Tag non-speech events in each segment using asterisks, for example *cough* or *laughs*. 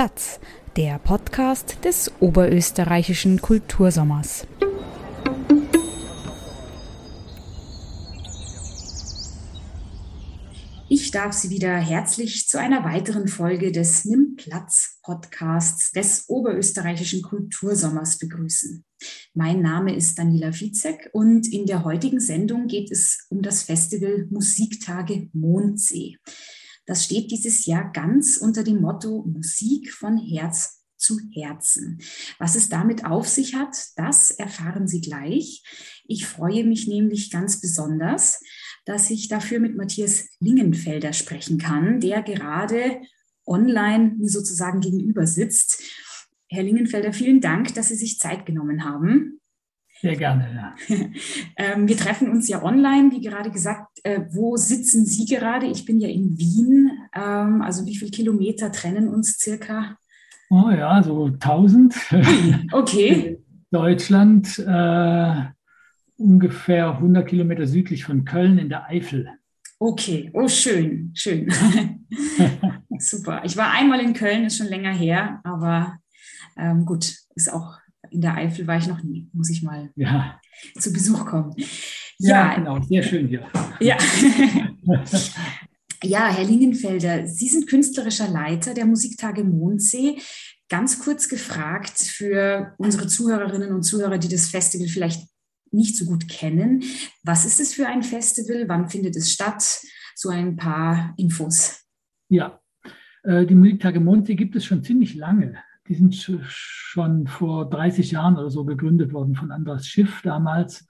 Platz, der Podcast des oberösterreichischen Kultursommers. Ich darf Sie wieder herzlich zu einer weiteren Folge des Nimm Platz Podcasts des oberösterreichischen Kultursommers begrüßen. Mein Name ist Daniela Vizek und in der heutigen Sendung geht es um das Festival Musiktage Mondsee. Das steht dieses Jahr ganz unter dem Motto Musik von Herz zu Herzen. Was es damit auf sich hat, das erfahren Sie gleich. Ich freue mich nämlich ganz besonders, dass ich dafür mit Matthias Lingenfelder sprechen kann, der gerade online sozusagen gegenüber sitzt. Herr Lingenfelder, vielen Dank, dass Sie sich Zeit genommen haben. Sehr gerne, ja. *laughs* Ähm, wir treffen uns ja online, wie gerade gesagt. Äh, wo sitzen Sie gerade? Ich bin ja in Wien. Ähm, also wie viele Kilometer trennen uns circa? Oh ja, so 1000. Okay. *laughs* Deutschland, äh, ungefähr 100 Kilometer südlich von Köln in der Eifel. Okay, oh schön, schön. *laughs* Super. Ich war einmal in Köln, ist schon länger her, aber ähm, gut, ist auch in der Eifel war ich noch nie. Muss ich mal ja. zu Besuch kommen. Ja, ja genau, sehr schön hier. Ja. *laughs* ja, Herr Lingenfelder, Sie sind künstlerischer Leiter der Musiktage Mondsee. Ganz kurz gefragt für unsere Zuhörerinnen und Zuhörer, die das Festival vielleicht nicht so gut kennen. Was ist es für ein Festival? Wann findet es statt? So ein paar Infos. Ja, äh, die Musiktage Mondsee gibt es schon ziemlich lange. Die sind schon vor 30 Jahren oder so gegründet worden von Andras Schiff damals.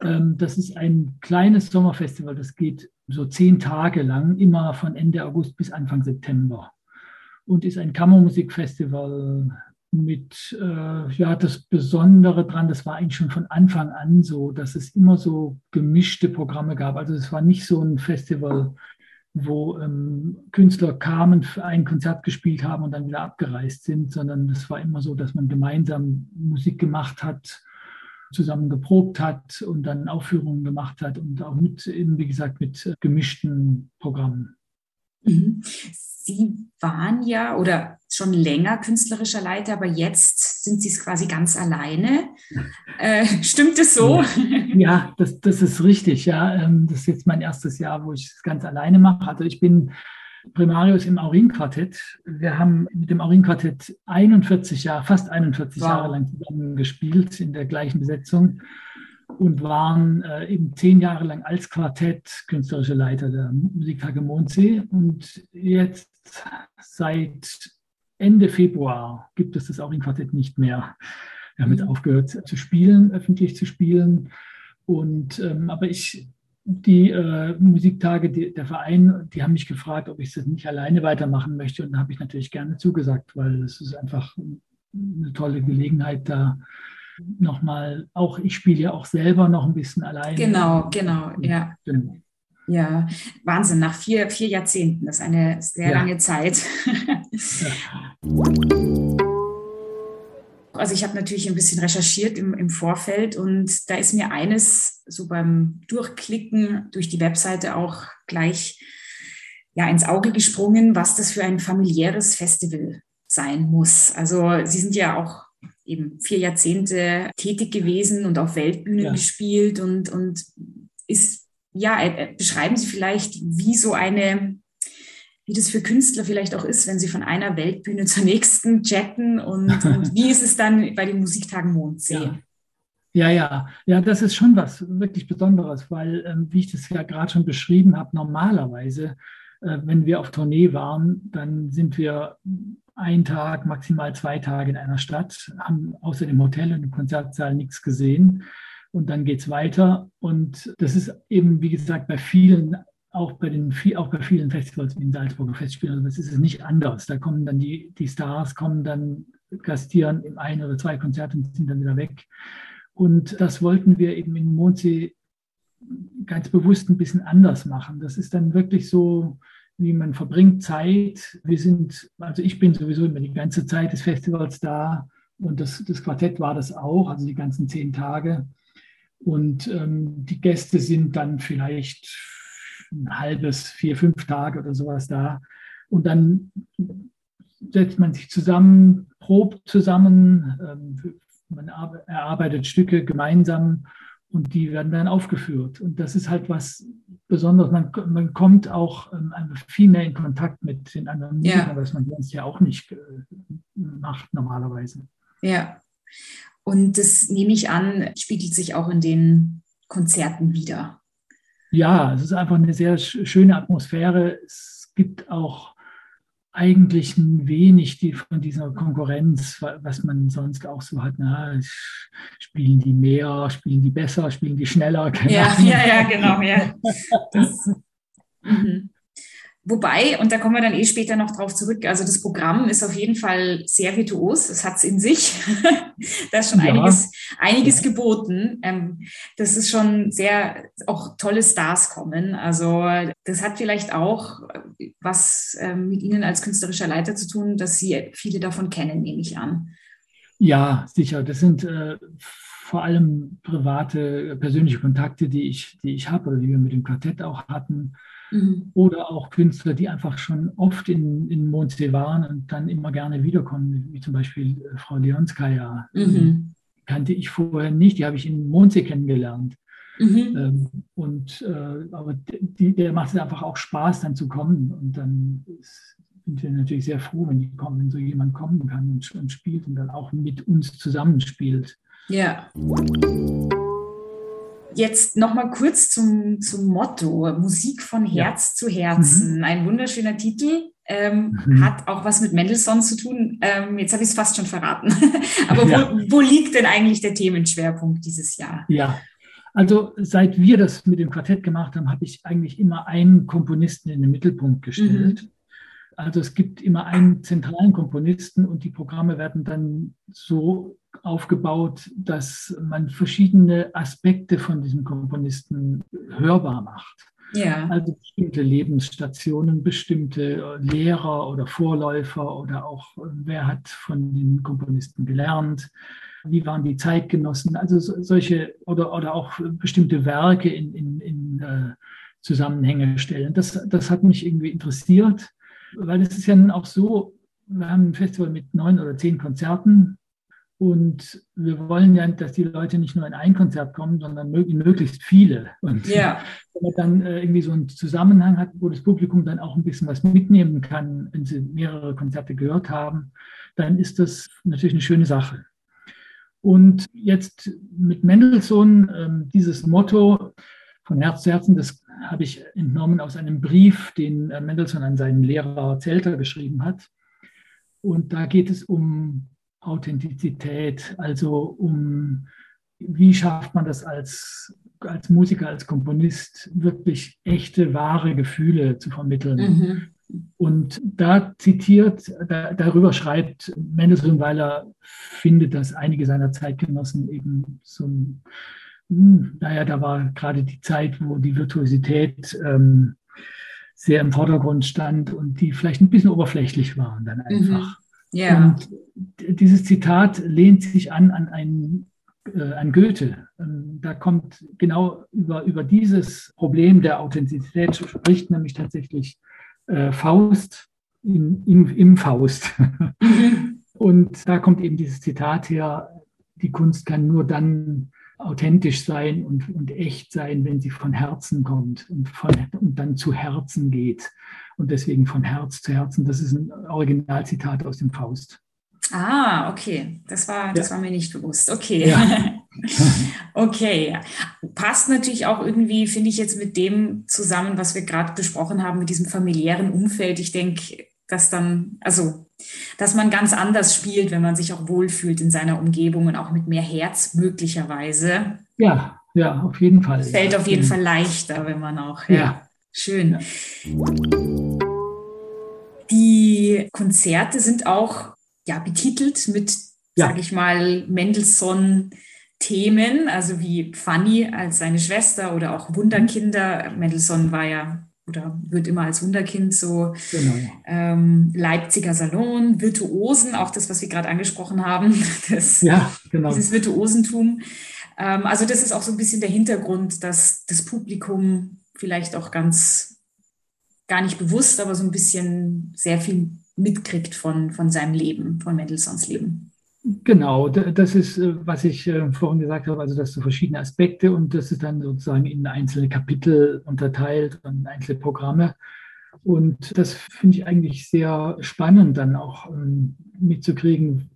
Ähm, das ist ein kleines Sommerfestival, das geht so zehn Tage lang, immer von Ende August bis Anfang September. Und ist ein Kammermusikfestival mit, äh, ja, das Besondere dran, das war eigentlich schon von Anfang an so, dass es immer so gemischte Programme gab. Also es war nicht so ein Festival, wo ähm, Künstler kamen, ein Konzert gespielt haben und dann wieder abgereist sind, sondern es war immer so, dass man gemeinsam Musik gemacht hat, zusammen geprobt hat und dann Aufführungen gemacht hat und auch mit, eben wie gesagt, mit äh, gemischten Programmen. Mhm. Sie waren ja oder schon länger künstlerischer Leiter, aber jetzt sind Sie es quasi ganz alleine. *laughs* Äh, stimmt es so? Ja, das, das ist richtig. Ja, ähm, das ist jetzt mein erstes Jahr, wo ich es ganz alleine mache. Also ich bin Primarius im Aurin-Quartett. Wir haben mit dem Aurin-Quartett 41 Jahre, fast 41 wow. Jahre lang zusammen gespielt in der gleichen Besetzung und waren äh, eben zehn Jahre lang als Quartett künstlerische Leiter der Musiktage Mondsee. Und jetzt seit Ende Februar gibt es das auch im Quartett nicht mehr. Wir haben jetzt mhm. aufgehört zu spielen, öffentlich zu spielen. Und ähm, aber ich, die äh, Musiktage, die, der Verein, die haben mich gefragt, ob ich das nicht alleine weitermachen möchte. Und da habe ich natürlich gerne zugesagt, weil es ist einfach eine tolle Gelegenheit, da nochmal, auch ich spiele ja auch selber noch ein bisschen alleine. Genau, genau, ja. Genau. Ja, Wahnsinn, nach vier, vier Jahrzehnten, das ist eine sehr ja. lange Zeit. *laughs* Also ich habe natürlich ein bisschen recherchiert im, im Vorfeld und da ist mir eines so beim Durchklicken durch die Webseite auch gleich ja, ins Auge gesprungen, was das für ein familiäres Festival sein muss. Also Sie sind ja auch eben vier Jahrzehnte tätig gewesen und auf Weltbühnen ja. gespielt und, und ist, ja, äh, äh, beschreiben Sie vielleicht, wie so eine, wie das für Künstler vielleicht auch ist, wenn sie von einer Weltbühne *laughs* zur nächsten jetten und, *laughs* und wie ist es dann bei den Musiktagen Mondsee? Ja. Ja, ja, ja, das ist schon was wirklich Besonderes, weil, ähm, wie ich das ja gerade schon beschrieben habe, normalerweise, äh, wenn wir auf Tournee waren, dann sind wir ein Tag, maximal zwei Tage in einer Stadt, haben außer dem Hotel und dem Konzertsaal nichts gesehen. Und dann geht es weiter. Und das ist eben, wie gesagt, bei vielen, auch bei, den, auch bei vielen Festivals wie den Salzburger Festspielen, also das ist es nicht anders. Da kommen dann die, die Stars, kommen dann, gastieren im ein oder zwei Konzerte und sind dann wieder weg. Und das wollten wir eben in Mondsee ganz bewusst ein bisschen anders machen. Das ist dann wirklich so, wie man verbringt Zeit. Wir sind, also ich bin sowieso immer die ganze Zeit des Festivals da und das, das Quartett war das auch, also die ganzen zehn Tage. Und ähm, die Gäste sind dann vielleicht ein halbes, vier, fünf Tage oder sowas da. Und dann setzt man sich zusammen, probt zusammen, ähm, man erarbeitet Stücke gemeinsam und die werden dann aufgeführt. Und das ist halt was Besonderes. Man, man kommt auch ähm, viel mehr in Kontakt mit den anderen Musikern, ja. was man sonst ja auch nicht äh, macht normalerweise. Ja. Und das nehme ich an, spiegelt sich auch in den Konzerten wieder. Ja, es ist einfach eine sehr schöne Atmosphäre. Es gibt auch eigentlich ein wenig die, von dieser Konkurrenz, was man sonst auch so hat. Na, spielen die mehr, spielen die besser, spielen die schneller? Ja, ja, ja, genau. Ja. *laughs* Das, mhm. Wobei, und da kommen wir dann eh später noch drauf zurück, also das Programm ist auf jeden Fall sehr virtuos, es hat es in sich. *laughs* da ist schon ja. einiges, einiges ja. geboten. Ähm, das ist schon sehr, auch tolle Stars kommen. Also das hat vielleicht auch was ähm, mit Ihnen als künstlerischer Leiter zu tun, dass Sie viele davon kennen, nehme ich an. Ja, sicher. Das sind äh, vor allem private, persönliche Kontakte, die ich, die ich habe oder die wir mit dem Quartett auch hatten Mhm. Oder auch Künstler, die einfach schon oft in, in Mondsee waren und dann immer gerne wiederkommen, wie zum Beispiel äh, Frau Leonskaya. Mhm. Kannte ich vorher nicht, die habe ich in Mondsee kennengelernt. Mhm. Ähm, und äh, aber die, der macht es einfach auch Spaß, dann zu kommen. Und dann ist, sind wir natürlich sehr froh, wenn die kommen, wenn so jemand kommen kann und, und spielt und dann auch mit uns zusammenspielt. Ja. Jetzt nochmal kurz zum, zum Motto, Musik von Herz ja. zu Herzen. Mhm. Ein wunderschöner Titel, ähm, mhm. hat auch was mit Mendelssohn zu tun. Ähm, jetzt habe ich es fast schon verraten. *laughs* Aber ja. wo, wo, liegt denn eigentlich der Themenschwerpunkt dieses Jahr? Ja, also seit wir das mit dem Quartett gemacht haben, habe ich eigentlich immer einen Komponisten in den Mittelpunkt gestellt. Mhm. Also es gibt immer einen zentralen Komponisten und die Programme werden dann so aufgebaut, dass man verschiedene Aspekte von diesem Komponisten hörbar macht. Ja. Also bestimmte Lebensstationen, bestimmte Lehrer oder Vorläufer oder auch wer hat von den Komponisten gelernt, wie waren die Zeitgenossen, also solche oder, oder auch bestimmte Werke in, in, in äh, Zusammenhänge stellen. Das, das hat mich irgendwie interessiert, weil es ist ja auch so, wir haben ein Festival mit neun oder zehn Konzerten und wir wollen ja, dass die Leute nicht nur in ein Konzert kommen, sondern möglichst viele. Und ja. wenn man dann äh, irgendwie so einen Zusammenhang hat, wo das Publikum dann auch ein bisschen was mitnehmen kann, wenn sie mehrere Konzerte gehört haben, dann ist das natürlich eine schöne Sache. Und jetzt mit Mendelssohn, ähm, dieses Motto von Herz zu Herzen, das habe ich entnommen aus einem Brief, den äh, Mendelssohn an seinen Lehrer Zelter geschrieben hat. Und da geht es um Authentizität, also um wie schafft man das als, als Musiker, als Komponist, wirklich echte, wahre Gefühle zu vermitteln. Mhm. Und da zitiert, da, darüber schreibt Mendelssohn, weil er findet, dass einige seiner Zeitgenossen eben so ein, naja, da war gerade die Zeit, wo die Virtuosität ähm, sehr im Vordergrund stand und die vielleicht ein bisschen oberflächlich waren dann einfach. Mhm. Ja. Und dieses Zitat lehnt sich an an einen äh, an Goethe. Ähm, da kommt genau über, über dieses Problem der Authentizität spricht nämlich tatsächlich äh, Faust in, im, im Faust. Mhm. *laughs* Und da kommt eben dieses Zitat her, die Kunst kann nur dann authentisch sein und, und echt sein, wenn sie von Herzen kommt und, von, und dann zu Herzen geht. Und deswegen von Herz zu Herzen. Das ist ein Originalzitat aus dem Faust. Ah, okay. Das war, das ja. war mir nicht bewusst. Okay. Ja. *laughs* okay. Passt natürlich auch irgendwie, finde ich, jetzt mit dem zusammen, was wir gerade besprochen haben, mit diesem familiären Umfeld. Ich denke, dass dann, also, dass man ganz anders spielt, wenn man sich auch wohlfühlt in seiner Umgebung und auch mit mehr Herz möglicherweise. Ja, ja, auf jeden Fall. Fällt auf jeden Fall leichter, wenn man auch, ja, ja. schön. Die Konzerte sind auch ja, betitelt mit, ja. sage ich mal, Mendelssohn. Themen, also wie Fanny als seine Schwester oder auch Wunderkinder. Mendelssohn war ja oder wird immer als Wunderkind so genau. ähm, Leipziger Salon, Virtuosen, auch das, was wir gerade angesprochen haben, *laughs* das, ja, genau. dieses Virtuosentum. Ähm, also das ist auch so ein bisschen der Hintergrund, dass das Publikum vielleicht auch ganz gar nicht bewusst, aber so ein bisschen sehr viel mitkriegt von, von seinem Leben, von Mendelssohns Leben. Genau, das ist, äh, was ich äh, vorhin gesagt habe, also das sind verschiedene Aspekte und das ist dann sozusagen in einzelne Kapitel unterteilt und einzelne Programme. Und das finde ich eigentlich sehr spannend, dann auch ähm, mitzukriegen,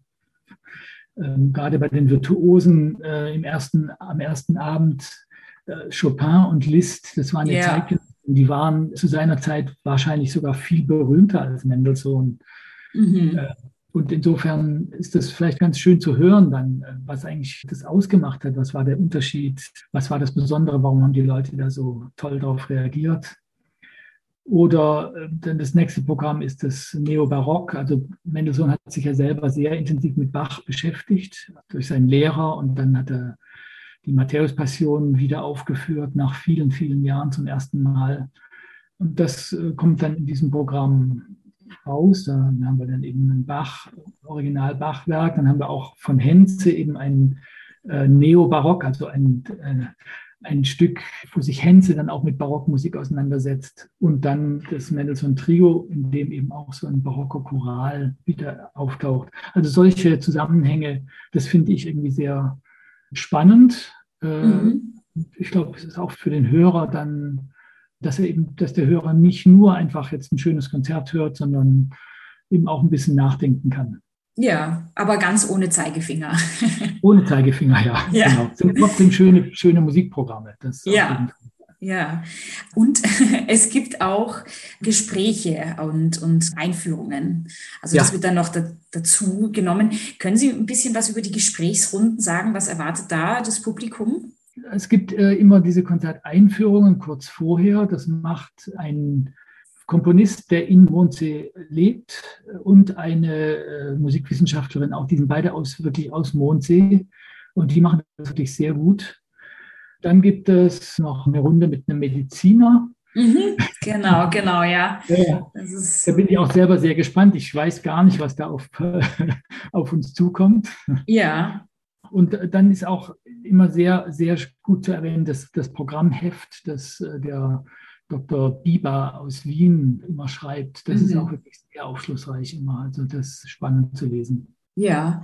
ähm, gerade bei den Virtuosen äh, im ersten, am ersten Abend Chopin und Liszt, das waren ja Zeitgenossen, die waren zu seiner Zeit wahrscheinlich sogar viel berühmter als Mendelssohn. Mhm. Und insofern ist das vielleicht ganz schön zu hören dann, äh, was eigentlich das ausgemacht hat. Was war der Unterschied? Was war das Besondere? Warum haben die Leute da so toll darauf reagiert? Oder äh, dann das nächste Programm ist das Neobarock. Also Mendelssohn hat sich ja selber sehr intensiv mit Bach beschäftigt durch seinen Lehrer und dann hat er die Matthäus-Passion wieder aufgeführt nach vielen, vielen Jahren zum ersten Mal. Und das äh, kommt dann in diesem Programm raus. Da haben wir dann eben ein Bach, Original-Bachwerk. Dann haben wir auch von Henze eben ein äh, Neobarock, also ein, äh, ein Stück, wo sich Henze dann auch mit Barockmusik auseinandersetzt. Und dann das Mendelssohn Trio, in dem eben auch so ein barocker Choral wieder auftaucht. Also solche Zusammenhänge, das finde ich irgendwie sehr spannend. Äh, mhm. Ich glaube, es ist auch für den Hörer dann dass er eben, dass der Hörer nicht nur einfach jetzt ein schönes Konzert hört, sondern eben auch ein bisschen nachdenken kann. Ja, aber ganz ohne Zeigefinger. *laughs* ohne Zeigefinger, ja. ja. Genau. Sind trotzdem schöne, schöne Musikprogramme. ja. Ja, und *laughs* es gibt auch Gespräche und, und Einführungen. Also ja. das wird dann noch da, dazu genommen. Können Sie ein bisschen was über die Gesprächsrunden sagen? Was erwartet da das Publikum? Es gibt äh, immer diese Konzerteinführungen kurz vorher. Das macht ein Komponist, der in Mondsee lebt und eine äh, Musikwissenschaftlerin, auch die sind beide aus, wirklich aus Mondsee und die machen das wirklich sehr gut. Dann gibt es noch eine Runde mit einem Mediziner. Mhm, genau, genau, ja. *laughs* ja da bin ich auch selber sehr gespannt. Ich weiß gar nicht, was da auf, *laughs* auf uns zukommt. Ja. Und dann ist auch immer sehr, sehr gut zu erwähnen, dass das Programmheft, das äh, der Dr. Bieber aus Wien immer schreibt, das mhm. ist auch wirklich sehr aufschlussreich immer. Also das ist spannend zu lesen. Ja,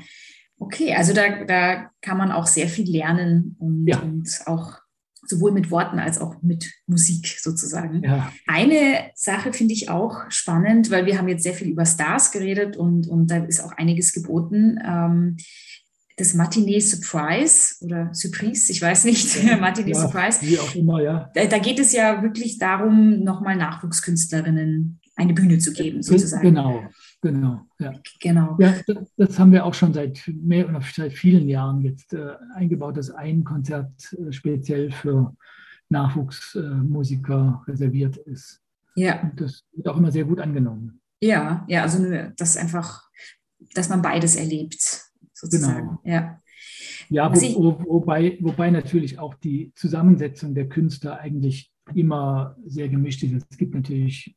okay, also da, da kann man auch sehr viel lernen und, ja. und auch sowohl mit Worten als auch mit Musik sozusagen. Ja. Eine Sache finde ich auch spannend, weil wir haben jetzt sehr viel über Stars geredet und, und da ist auch einiges geboten. Ähm, das Matinee Surprise oder Surprise, ich weiß nicht, ja, *laughs* Matinee ja, Surprise. Wie auch immer, ja. Da, da geht es ja wirklich darum, nochmal Nachwuchskünstlerinnen eine Bühne zu geben, sozusagen. Genau, genau. Ja, genau. ja das, haben wir auch schon seit mehr oder seit vielen Jahren jetzt äh, eingebaut, dass ein Konzert äh, speziell für Nachwuchsmusiker äh, reserviert ist. Ja. Und das wird auch immer sehr gut angenommen. Ja, ja, also das einfach, dass man beides erlebt sozusagen. Genau. Ja. Ja, wo, wo, wobei, wobei natürlich auch die Zusammensetzung der Künstler eigentlich immer sehr gemischt ist. Es gibt natürlich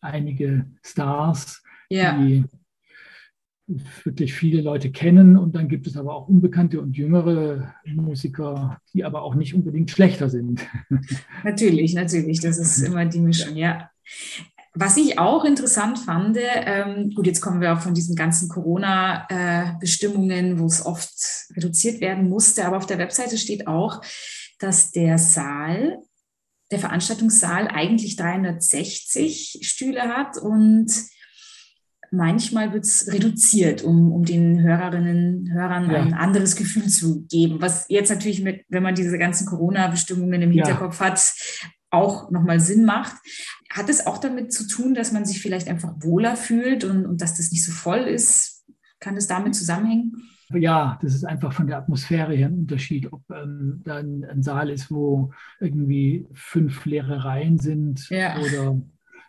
einige Stars, ja. die wirklich viele Leute kennen und dann gibt es aber auch unbekannte und jüngere Musiker, die aber auch nicht unbedingt schlechter sind. Natürlich, natürlich, das ist *laughs* immer die Mischung, ja. Was ich auch interessant fand, ähm, gut, jetzt kommen wir auch von diesen ganzen Corona-Bestimmungen, wo es oft reduziert werden musste, aber auf der Webseite steht auch, dass der Saal, der Veranstaltungssaal eigentlich 360 Stühle hat und manchmal wird es reduziert, um, um den Hörerinnen Hörern ja. ein anderes Gefühl zu geben. Was jetzt natürlich mit, wenn man diese ganzen Corona-Bestimmungen im Hinterkopf ja. hat, auch nochmal Sinn macht. Hat es auch damit zu tun, dass man sich vielleicht einfach wohler fühlt und, und dass das nicht so voll ist? Kann das damit zusammenhängen? Ja, das ist einfach von der Atmosphäre her ein Unterschied, ob ähm, da ein, Saal ist, wo irgendwie fünf leere Reihen sind ja. oder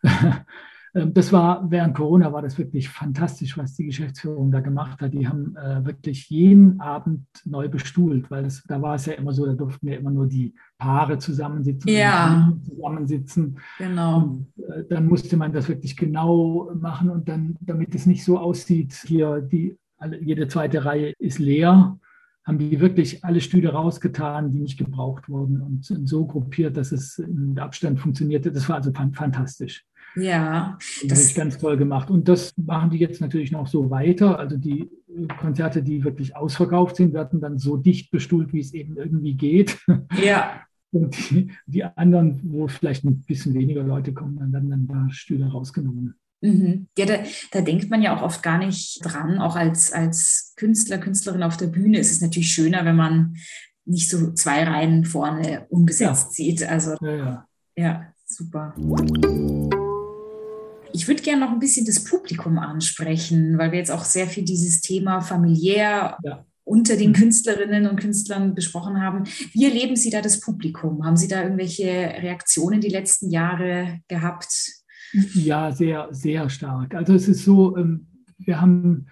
*laughs* das war während Corona war das wirklich fantastisch, was die Geschäftsführung da gemacht hat. Die haben äh, wirklich jeden Abend neu bestuhlt, weil das, da war es ja immer so, da durften ja immer nur die Paare zusammensitzen, ja. zusammensitzen. Genau. Und, äh, dann musste man das wirklich genau machen und dann, damit es nicht so aussieht, hier die alle, jede zweite Reihe ist leer, haben die wirklich alle Stühle rausgetan, die nicht gebraucht wurden und so gruppiert, dass es in Abstand funktionierte. Das war also fantastisch. Ja, das ist ganz toll gemacht. Und das machen die jetzt natürlich noch so weiter. Also die Konzerte, die wirklich ausverkauft sind, werden dann so dicht bestuhlt, wie es eben irgendwie geht. Ja. *laughs* Und die, die anderen, wo vielleicht ein bisschen weniger Leute kommen, dann werden dann paar Stühle rausgenommen. Mhm. Ja, da, da, denkt man ja auch oft gar nicht dran. Auch als, als Künstler, Künstlerin auf der Bühne ist es natürlich schöner, wenn man nicht so zwei Reihen vorne unbesetzt ja. sieht. Also ja, ja. ja super. Ich würde gerne noch ein bisschen das Publikum ansprechen, weil wir jetzt auch sehr viel dieses Thema familiär ja. unter den mhm. Künstlerinnen und Künstlern besprochen haben. Wie erleben Sie da das Publikum? Haben Sie da irgendwelche Reaktionen die letzten Jahre gehabt? Ja, sehr, sehr stark. Also es ist so, ähm, wir haben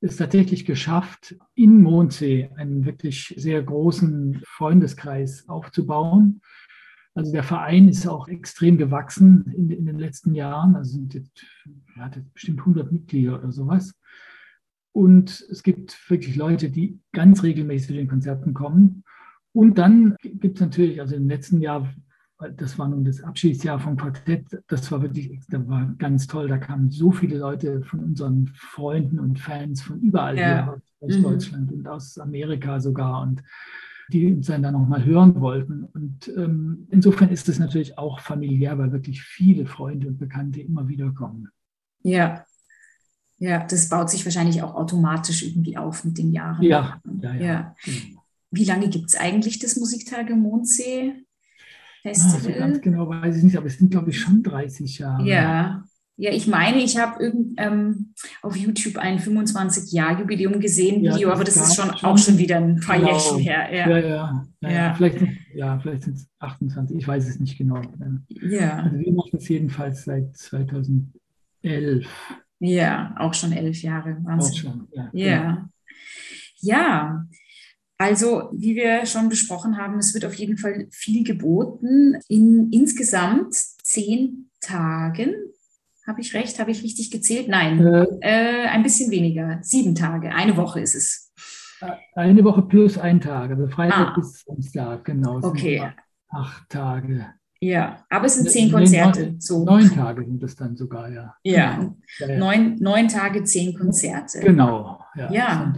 es tatsächlich geschafft, in Mondsee einen wirklich sehr großen Freundeskreis aufzubauen. Also der Verein ist auch extrem gewachsen in, in den letzten Jahren. Also sind jetzt, ja, bestimmt 100 Mitglieder oder sowas. Und es gibt wirklich Leute, die ganz regelmäßig zu den Konzerten kommen. Und dann gibt es natürlich, also im letzten Jahr, das war nun das Abschiedsjahr vom Quartett, das war wirklich, das war ganz toll. Da kamen so viele Leute von unseren Freunden und Fans von überall ja. her, aus mhm. Deutschland und aus Amerika sogar. Und die uns dann nochmal hören wollten. Und ähm, insofern ist es natürlich auch familiär, weil wirklich viele Freunde und Bekannte immer wieder kommen. Ja, ja, das baut sich wahrscheinlich auch automatisch irgendwie auf mit den Jahren. Ja, ja, ja. ja. Wie lange gibt es eigentlich das Musiktage Mondsee? Festival? Ah, so ganz genau weiß ich nicht, aber es sind, glaube ich, schon 30 Jahre. Ja, ja, ich meine, ich habe ähm, auf YouTube ein 25-Jahr-Jubiläum gesehen, ja, Video, aber das ist schon, schon, auch schon wieder ein paar genau. Jährchen her. Ja, ja, ja. ja, ja. Vielleicht, ja vielleicht sind es 28, ich weiß es nicht genau. Ja. Also wir machen es jedenfalls seit 2011. Ja, auch schon elf Jahre. Wahnsinn. Auch schon, ja. Ja. Genau. ja. Also, wie wir schon besprochen haben, es wird auf jeden Fall viel geboten. In insgesamt zehn Tagen habe ich recht? Habe ich richtig gezählt? Nein, äh, äh, ein bisschen weniger. Sieben Tage. Eine Woche ist es. Eine Woche plus ein Tag. Also Freitag ah. bis Samstag, genau. Okay. Acht Tage. Ja, aber es sind zehn Konzerte. Neun, so. neun Tage sind es dann sogar, ja. Ja, genau. ja, ja. Neun, neun Tage, zehn Konzerte. Genau, ja. ja.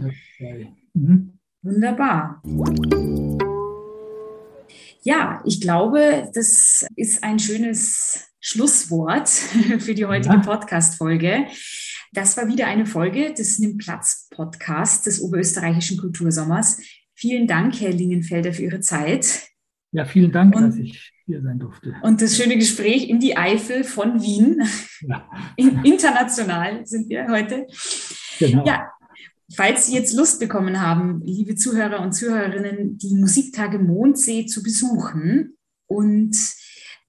Mhm. Wunderbar. Ja, ich glaube, das ist ein schönes Schlusswort *laughs* für die heutige ja. Podcast-Folge. Das war wieder eine Folge des Nimm Platz Podcasts des Oberösterreichischen Kultursommers. Vielen Dank, Herr Lingenfelder, für Ihre Zeit. Ja, vielen Dank, und, dass ich hier sein durfte. Und das schöne Gespräch in die Eifel von Wien. Ja. International sind wir heute. Genau. Ja, falls Sie jetzt Lust bekommen haben, liebe Zuhörer und Zuhörerinnen, die Musiktage Mondsee zu besuchen und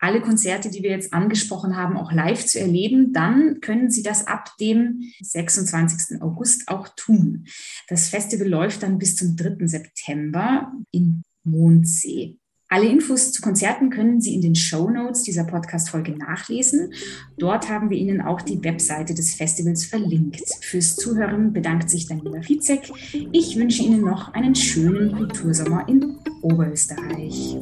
alle Konzerte, die wir jetzt angesprochen haben, auch live zu erleben, dann können Sie das ab dem 26. August auch tun. Das Festival läuft dann bis zum 3. September in Mondsee. Alle Infos zu Konzerten können Sie in den Show Notes dieser Podcast-Folge nachlesen. Dort haben wir Ihnen auch die Webseite des Festivals verlinkt. Fürs Zuhören bedankt sich Daniela Fizek. Ich wünsche Ihnen noch einen schönen Kultursommer in Oberösterreich.